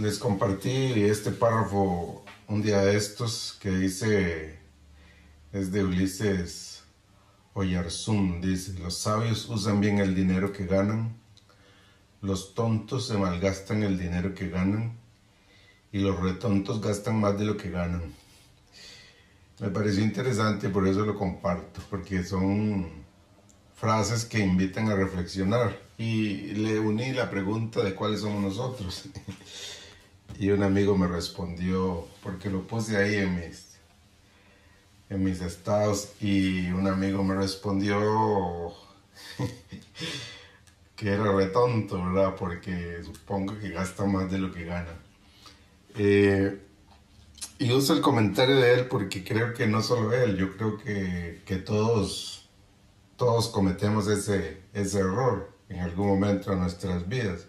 les compartí este párrafo un día de estos que dice, es de Ulises Oyarzún, dice, los sabios usan bien el dinero que ganan, los tontos se malgastan el dinero que ganan y los retontos gastan más de lo que ganan. Me pareció interesante, por eso lo comparto, porque son frases que invitan a reflexionar. Y le uní la pregunta de cuáles somos nosotros. y un amigo me respondió, porque lo puse ahí en mis, en mis estados, y un amigo me respondió que era retonto, ¿verdad? Porque supongo que gasta más de lo que gana. Eh, y uso el comentario de él porque creo que no solo él, yo creo que, que todos, todos cometemos ese, ese error en algún momento de nuestras vidas.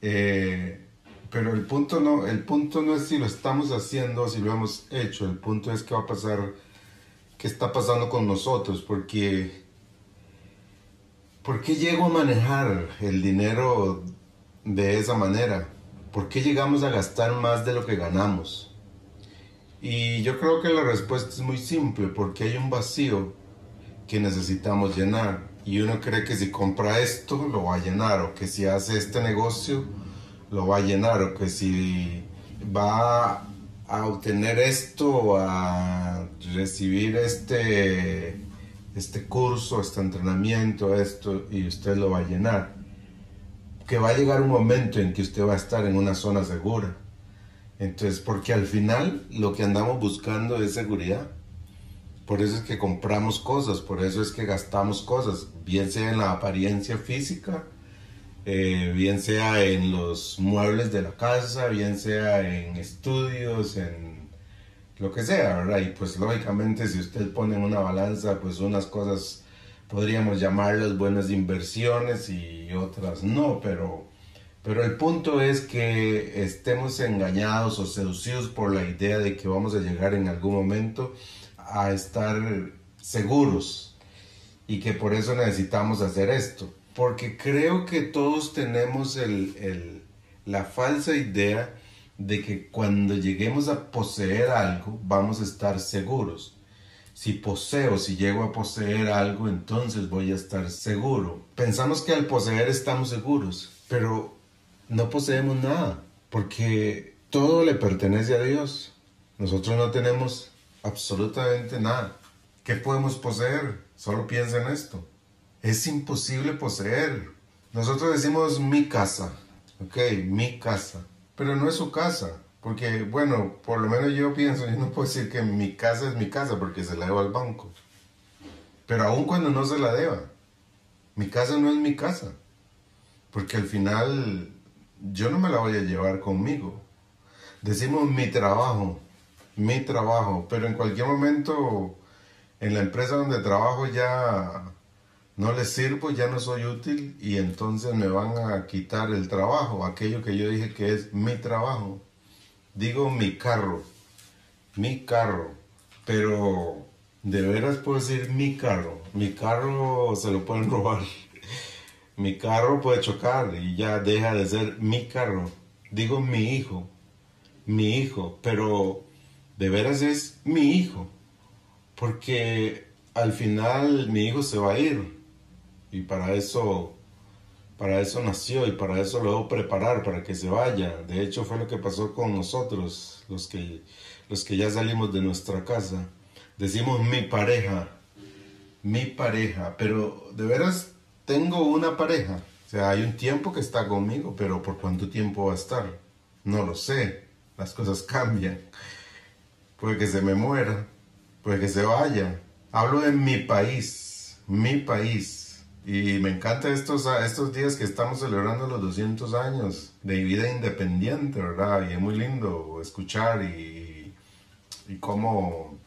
Eh, pero el punto, no, el punto no es si lo estamos haciendo si lo hemos hecho, el punto es qué va a pasar, qué está pasando con nosotros, porque ¿por qué llego a manejar el dinero de esa manera? ¿Por qué llegamos a gastar más de lo que ganamos? Y yo creo que la respuesta es muy simple, porque hay un vacío que necesitamos llenar. Y uno cree que si compra esto, lo va a llenar, o que si hace este negocio, lo va a llenar, o que si va a obtener esto, a recibir este, este curso, este entrenamiento, esto, y usted lo va a llenar. Que va a llegar un momento en que usted va a estar en una zona segura entonces, porque al final lo que andamos buscando es seguridad. Por eso es que compramos cosas, por eso es que gastamos cosas, bien sea en la apariencia física, eh, bien sea en los muebles de la casa, bien sea en estudios, en lo que sea, ¿verdad? Y pues lógicamente si usted pone en una balanza, pues unas cosas podríamos llamarlas buenas inversiones y otras no, pero pero el punto es que estemos engañados o seducidos por la idea de que vamos a llegar en algún momento a estar seguros y que por eso necesitamos hacer esto. Porque creo que todos tenemos la falsa idea de que cuando lleguemos a poseer algo vamos a estar seguros. Si poseo, si llego a poseer algo, entonces voy a estar seguro. Pensamos que al poseer estamos seguros, pero no poseemos nada, porque todo le pertenece a Dios. Nosotros no tenemos absolutamente nada. ¿Qué podemos poseer? Solo piensa en esto. Es imposible poseer. Nosotros decimos mi casa, ok, mi casa, pero no es su casa, porque bueno, por lo menos yo pienso, yo no puedo decir que mi casa es mi casa porque se la debo al banco. Pero aun cuando no se la deba, mi casa no es mi casa, porque al final yo no me la voy a llevar conmigo. Decimos mi trabajo, mi trabajo, pero en cualquier momento en la empresa donde trabajo ya no les sirvo, ya no soy útil y entonces me van a quitar el trabajo, aquello que yo dije que es mi trabajo. Digo mi carro, mi carro, pero de veras puedo decir mi carro, mi carro se lo pueden robar mi carro puede chocar y ya deja de ser mi carro. Digo mi hijo, mi hijo, pero de veras es mi hijo, porque al final mi hijo se va a ir y para eso para eso nació y para eso lo debo preparar para que se vaya. De hecho fue lo que pasó con nosotros, los que los que ya salimos de nuestra casa. Decimos mi pareja, mi pareja, pero de veras tengo una pareja. O sea, hay un tiempo que está conmigo, pero ¿por cuánto tiempo va a estar? No lo sé. Las cosas cambian. Puede que se me muera, puede que se vaya. Hablo de mi país, mi país. Y me encanta estos, estos días que estamos celebrando los 200 años de vida independiente, ¿verdad? Y es muy lindo escuchar y, y cómo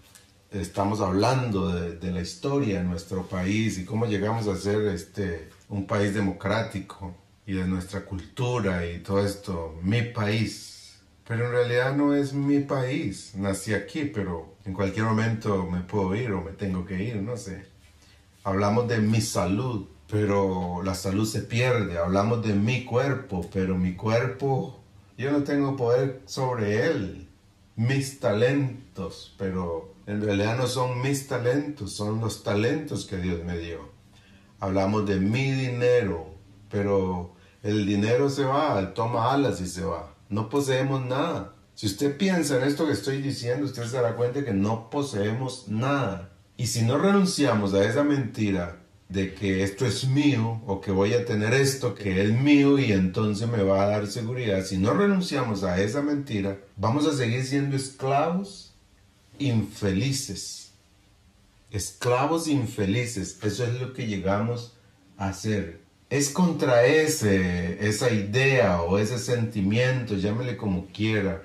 estamos hablando de, la historia de nuestro país y cómo llegamos a ser este, un país democrático y de nuestra cultura y todo esto, mi país. Pero en realidad no es mi país, nací aquí, pero en cualquier momento me puedo ir o me tengo que ir, no sé. Hablamos de mi salud, pero la salud se pierde. Hablamos de mi cuerpo, pero mi cuerpo Yo no tengo poder sobre él. Mis talentos, pero en realidad no son mis talentos, son los talentos que Dios me dio. Hablamos de mi dinero, pero el dinero se va, toma alas y se va. No poseemos nada. Si usted piensa en esto que estoy diciendo, usted se dará cuenta que no poseemos nada. Y si no renunciamos a esa mentira de que esto es mío o que voy a tener esto que es mío y entonces me va a dar seguridad, si no renunciamos a esa mentira, vamos a seguir siendo esclavos infelices. Esclavos infelices, eso es lo que llegamos a hacer. Es contra ese, esa idea o ese sentimiento, llámele como quiera,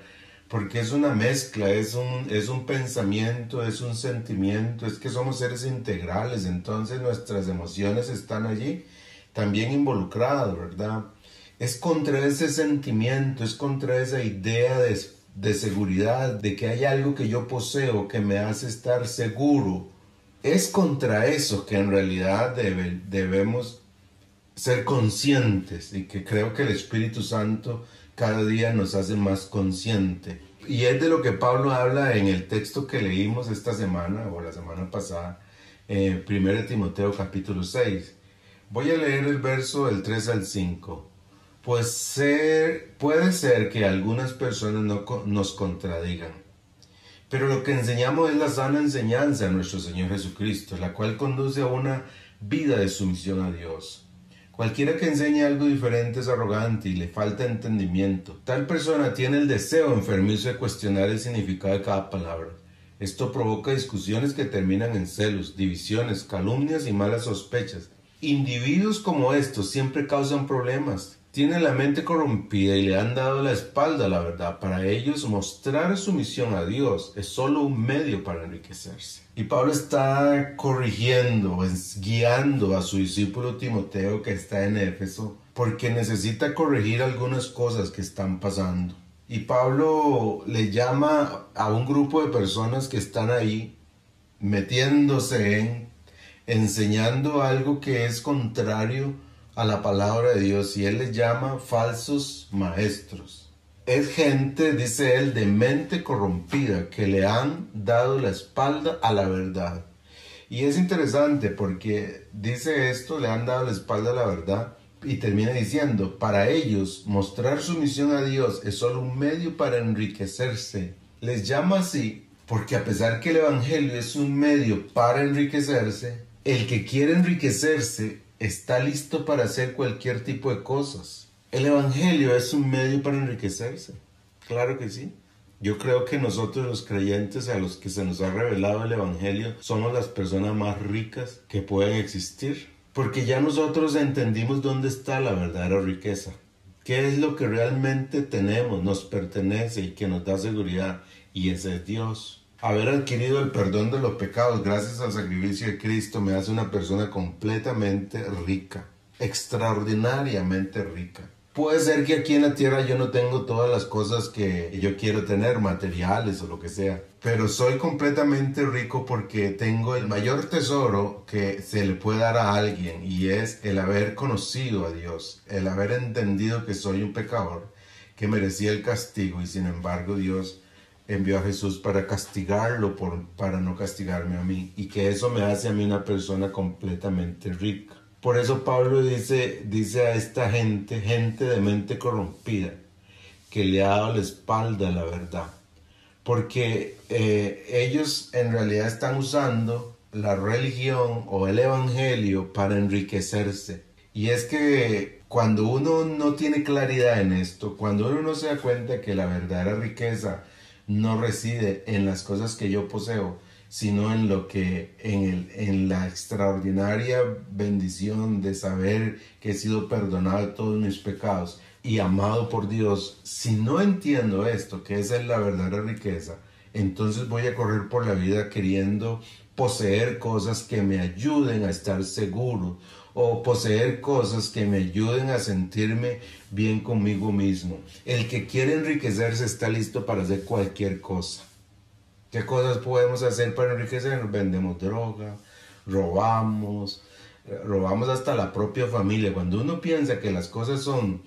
porque es una mezcla, es un, es un pensamiento, es un sentimiento, es que somos seres integrales, entonces nuestras emociones están allí también involucradas, ¿verdad? Es contra ese sentimiento, es contra esa idea de, de seguridad, de que hay algo que yo poseo que me hace estar seguro. Es contra eso que en realidad debe, debemos ser conscientes y que creo que el Espíritu Santo cada día nos hace más consciente. Y es de lo que Pablo habla en el texto que leímos esta semana o la semana pasada, en 1 Timoteo capítulo 6. Voy a leer el verso del 3 al 5. Pues puede ser que algunas personas no, nos contradigan. Pero lo que enseñamos es la sana enseñanza de nuestro Señor Jesucristo, la cual conduce a una vida de sumisión a Dios. Cualquiera que enseñe algo diferente es arrogante y le falta entendimiento. Tal persona tiene el deseo enfermizo de cuestionar el significado de cada palabra. Esto provoca discusiones que terminan en celos, divisiones, calumnias y malas sospechas. Individuos como estos siempre causan problemas, tienen la mente corrompida y le han dado la espalda la verdad. Para ellos mostrar sumisión a Dios es solo un medio para enriquecerse. Y Pablo está corrigiendo, guiando a su discípulo Timoteo que está en Éfeso porque necesita corregir algunas cosas que están pasando. Y Pablo le llama a un grupo de personas que están ahí metiéndose en, enseñando algo que es contrario a la palabra de Dios y él les llama falsos maestros. Es gente, dice él, de mente corrompida que le han dado la espalda a la verdad. Y es interesante porque dice esto, le han dado la espalda a la verdad y termina diciendo, para ellos mostrar sumisión a Dios es solo un medio para enriquecerse. Les llama así porque a pesar que el Evangelio es un medio para enriquecerse, el que quiere enriquecerse está listo para hacer cualquier tipo de cosas. El Evangelio es un medio para enriquecerse. Claro que sí. Yo creo que nosotros los creyentes a los que se nos ha revelado el Evangelio somos las personas más ricas que pueden existir. Porque ya nosotros entendimos dónde está la verdadera riqueza. ¿Qué es lo que realmente tenemos, nos pertenece y que nos da seguridad? Y ese es Dios. Haber adquirido el perdón de los pecados gracias al sacrificio de Cristo me hace una persona completamente rica, extraordinariamente rica. Puede ser que aquí en la tierra yo no tengo todas las cosas que yo quiero tener, materiales o lo que sea, pero soy completamente rico porque tengo el mayor tesoro que se le puede dar a alguien y es el haber conocido a Dios, el haber entendido que soy un pecador, que merecía el castigo y sin embargo Dios envió a Jesús para castigarlo, por, para no castigarme a mí, y que eso me hace a mí una persona completamente rica. Por eso Pablo dice, dice a esta gente, gente de mente corrompida, que le ha dado la espalda a la verdad, porque eh, ellos en realidad están usando la religión o el evangelio para enriquecerse. Y es que cuando uno no tiene claridad en esto, cuando uno no se da cuenta que la verdadera riqueza no reside en las cosas que yo poseo, sino en lo que, en, el, en la extraordinaria bendición de saber que he sido perdonado todos mis pecados y amado por Dios. Si no entiendo esto, que esa es la verdadera riqueza, entonces voy a correr por la vida queriendo poseer cosas que me ayuden a estar seguro o poseer cosas que me ayuden a sentirme bien conmigo mismo. El que quiere enriquecerse está listo para hacer cualquier cosa. ¿Qué cosas podemos hacer para enriquecernos? Vendemos droga, robamos, robamos hasta la propia familia. Cuando uno piensa que las cosas son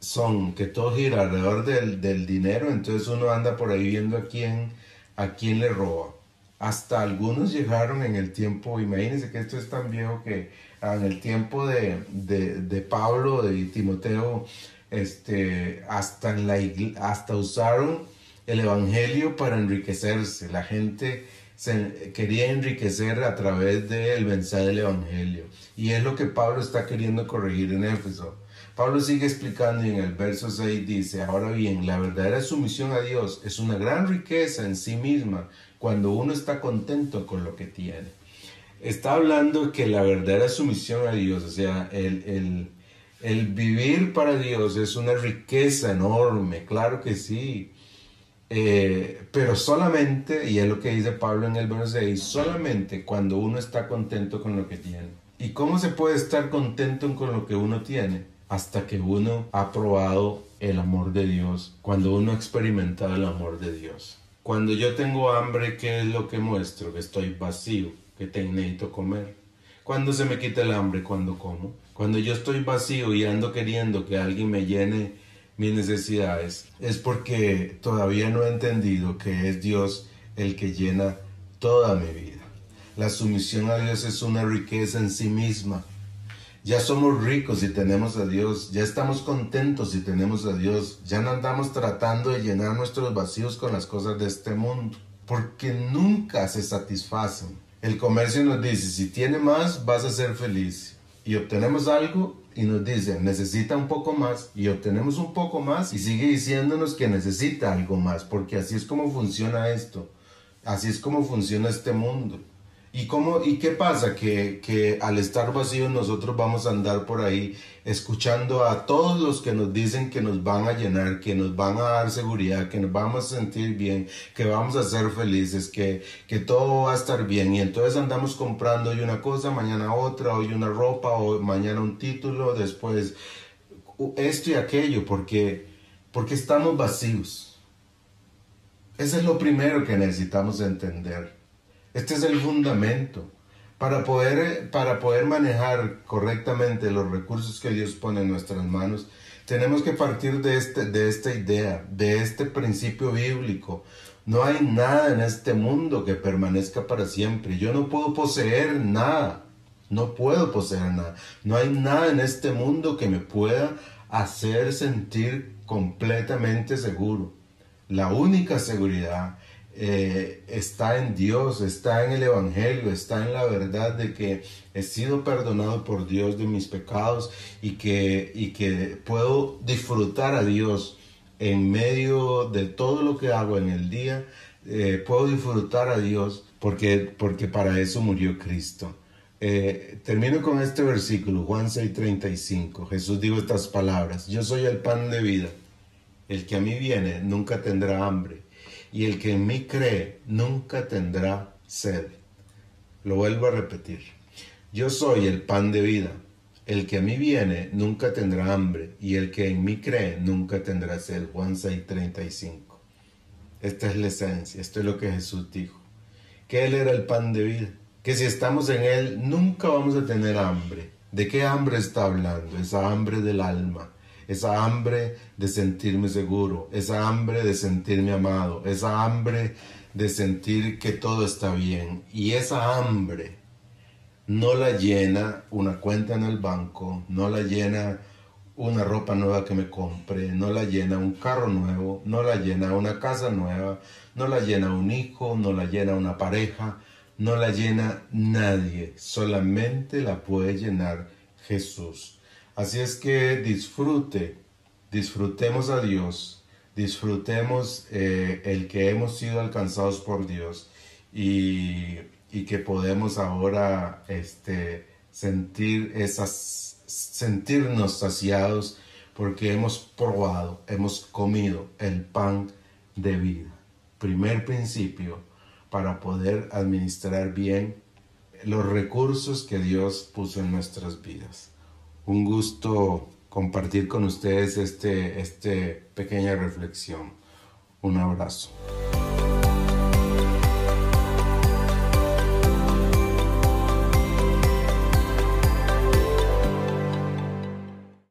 son que todo gira alrededor del, del, dinero, entonces uno anda por ahí viendo a quién, a quién le roba. Hasta algunos llegaron en el tiempo, imagínense que esto es tan viejo que en el tiempo de, de, de Pablo, de Timoteo, este, hasta, en la hasta usaron el Evangelio para enriquecerse. La gente se quería enriquecer a través del mensaje del Evangelio. Y es lo que Pablo está queriendo corregir en Éfeso. Pablo sigue explicando y en el verso 6 dice, ahora bien, la verdadera sumisión a Dios es una gran riqueza en sí misma cuando uno está contento con lo que tiene. Está hablando que la verdadera sumisión a Dios, o sea, el, el, vivir para Dios es una riqueza enorme, claro que sí. Eh, pero solamente, y es lo que dice Pablo en el verso 6, solamente cuando uno está contento con lo que tiene. ¿Y cómo se puede estar contento con lo que uno tiene? Hasta que uno ha probado el amor de Dios, cuando uno ha experimentado el amor de Dios. Cuando yo tengo hambre, ¿qué es lo que muestro? Que estoy vacío, que te necesito comer. Cuando se me quita el hambre, cuando como. Cuando yo estoy vacío y ando queriendo que alguien me llene mis necesidades, es porque todavía no he entendido que es Dios el que llena toda mi vida. La sumisión a Dios es una riqueza en sí misma. Ya somos ricos si tenemos a Dios, ya estamos contentos si tenemos a Dios, ya no andamos tratando de llenar nuestros vacíos con las cosas de este mundo, porque nunca se satisfacen. El comercio nos dice, si tiene más, vas a ser feliz. Y obtenemos algo y nos dice, necesita un poco más y obtenemos un poco más y sigue diciéndonos que necesita algo más, porque así es como funciona esto, así es como funciona este mundo. ¿Y, cómo, ¿Y qué pasa? Que, que al estar vacíos nosotros vamos a andar por ahí escuchando a todos los que nos dicen que nos van a llenar, que nos van a dar seguridad, que nos vamos a sentir bien, que vamos a ser felices, que, que todo va a estar bien. Y entonces andamos comprando hoy una cosa, mañana otra, hoy una ropa, o mañana un título, después esto y aquello, porque, porque estamos vacíos. Eso es lo primero que necesitamos entender. Este es el fundamento. Para poder, para poder manejar correctamente los recursos que Dios pone en nuestras manos, tenemos que partir de, este, de esta idea, de este principio bíblico. No hay nada en este mundo que permanezca para siempre. Yo no puedo poseer nada. No puedo poseer nada. No hay nada en este mundo que me pueda hacer sentir completamente seguro. La única seguridad eh, está en Dios, está en el Evangelio, está en la verdad de que he sido perdonado por Dios de mis pecados y que, y que puedo disfrutar a Dios en medio de todo lo que hago en el día. Eh, puedo disfrutar a Dios porque, porque para eso murió Cristo. Eh, termino con este versículo, Juan 6:35. Jesús dijo estas palabras, yo soy el pan de vida. El que a mí viene nunca tendrá hambre y el que en mí cree nunca tendrá sed. Lo vuelvo a repetir. Yo soy el pan de vida. El que a mí viene nunca tendrá hambre, y el que en mí cree nunca tendrá sed. Juan 6:35. Esta es la esencia, esto es lo que Jesús dijo. Que Él era el pan de vida, que si estamos en Él nunca vamos a tener hambre. ¿De qué hambre está hablando? Esa hambre del alma, esa hambre de sentirme seguro, esa hambre de sentirme amado, esa hambre de sentir que todo está bien. Y esa hambre no la llena una cuenta en el banco, no la llena una ropa nueva que me compre, no la llena un carro nuevo, no la llena una casa nueva, no la llena un hijo, no la llena una pareja, no la llena nadie, solamente la puede llenar Jesús. Así es que disfrute, disfrutemos a Dios, disfrutemos eh, el que hemos sido alcanzados por Dios y, que podemos ahora este, sentir sentirnos saciados porque hemos probado, hemos comido el pan de vida. Primer principio para poder administrar bien los recursos que Dios puso en nuestras vidas un gusto compartir con ustedes este, este pequeña reflexión. Un abrazo.